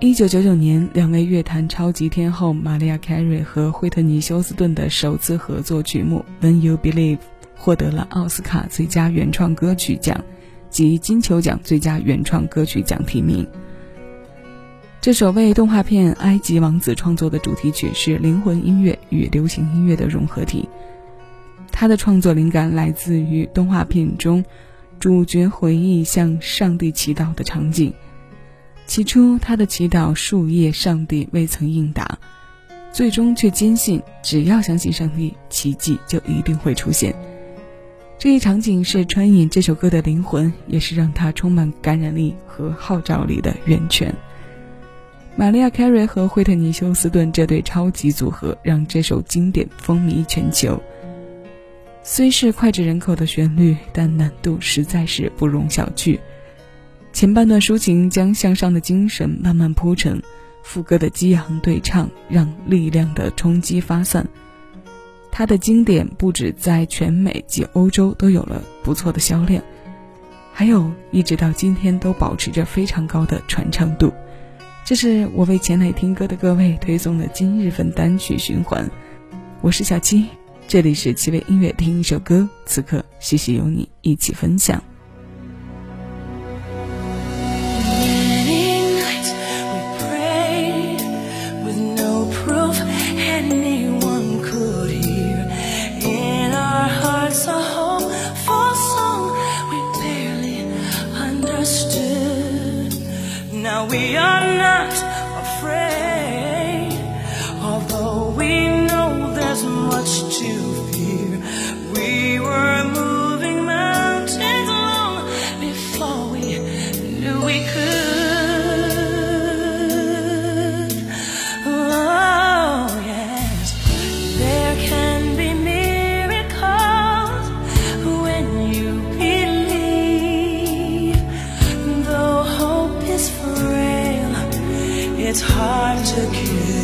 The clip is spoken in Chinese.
一九九九年，两位乐坛超级天后玛利亚·凯瑞和惠特尼·休斯顿的首次合作曲目《When You Believe》获得了奥斯卡最佳原创歌曲奖及金球奖最佳原创歌曲奖提名。这首为动画片《埃及王子》创作的主题曲是灵魂音乐与流行音乐的融合体。他的创作灵感来自于动画片中主角回忆向上帝祈祷的场景。起初，他的祈祷树叶上帝未曾应答，最终却坚信，只要相信上帝，奇迹就一定会出现。这一场景是穿影这首歌的灵魂，也是让它充满感染力和号召力的源泉。玛利亚·凯瑞和惠特尼·休斯顿这对超级组合，让这首经典风靡全球。虽是脍炙人口的旋律，但难度实在是不容小觑。前半段抒情将向上的精神慢慢铺陈，副歌的激昂对唱让力量的冲击发散。它的经典不止在全美及欧洲都有了不错的销量，还有一直到今天都保持着非常高的传唱度。这是我为前来听歌的各位推送的今日份单曲循环。我是小七，这里是七味音乐，听一首歌，此刻谢谢有你一起分享。We are it's hard to kill.